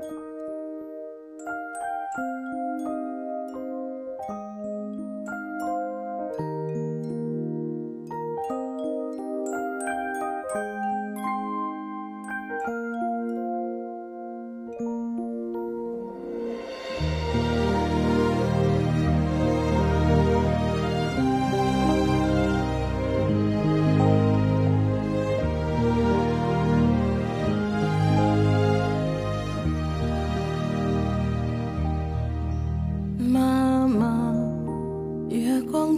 妈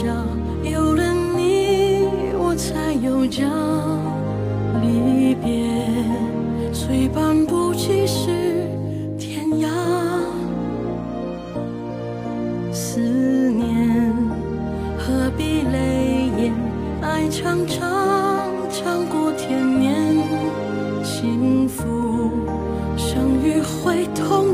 之下有了你，我才有家。离别虽半步即是天涯，思念何必泪眼？爱长长，长过天年，幸福。生于会痛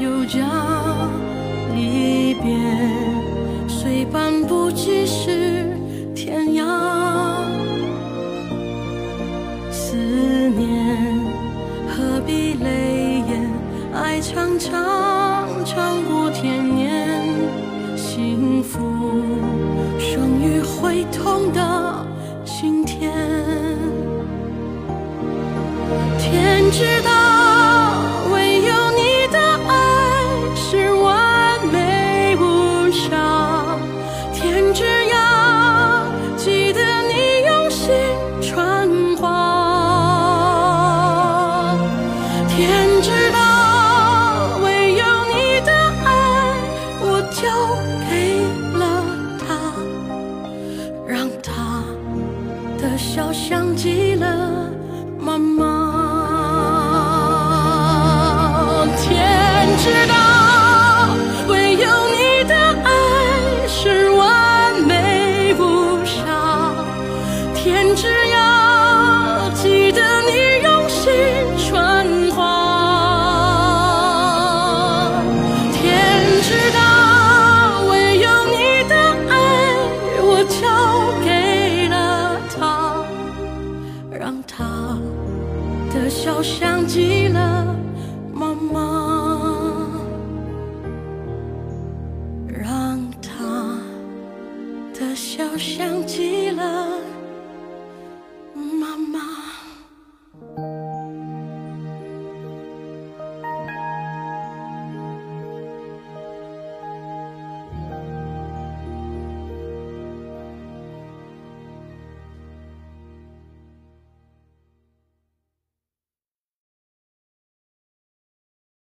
又将。离别虽半步即是天涯，思念何必泪眼？爱长，长的笑想起了妈妈，让她的笑像极了。